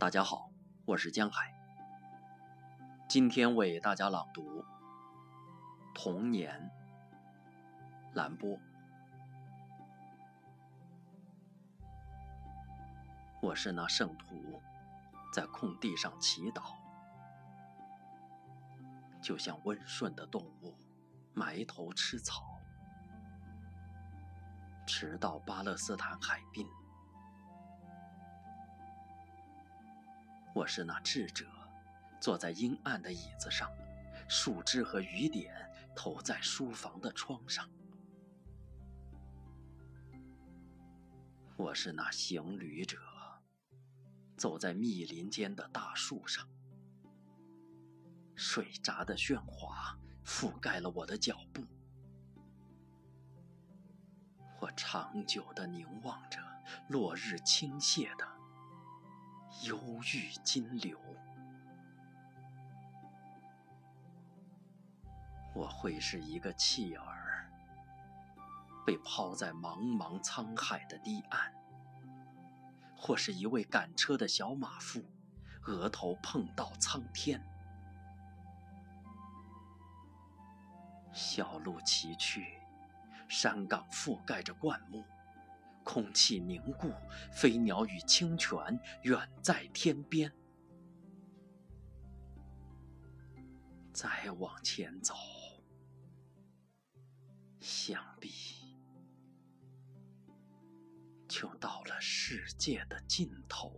大家好，我是江海。今天为大家朗读《童年》。兰波，我是那圣徒，在空地上祈祷，就像温顺的动物埋头吃草，直到巴勒斯坦海滨。我是那智者，坐在阴暗的椅子上，树枝和雨点投在书房的窗上。我是那行旅者，走在密林间的大树上，水闸的喧哗覆盖了我的脚步。我长久地凝望着落日倾泻的。忧郁金流，我会是一个弃儿，被抛在茫茫沧海的堤岸，或是一位赶车的小马夫，额头碰到苍天。小路崎岖，山岗覆盖着灌木。空气凝固，飞鸟与清泉远在天边。再往前走，想必就到了世界的尽头。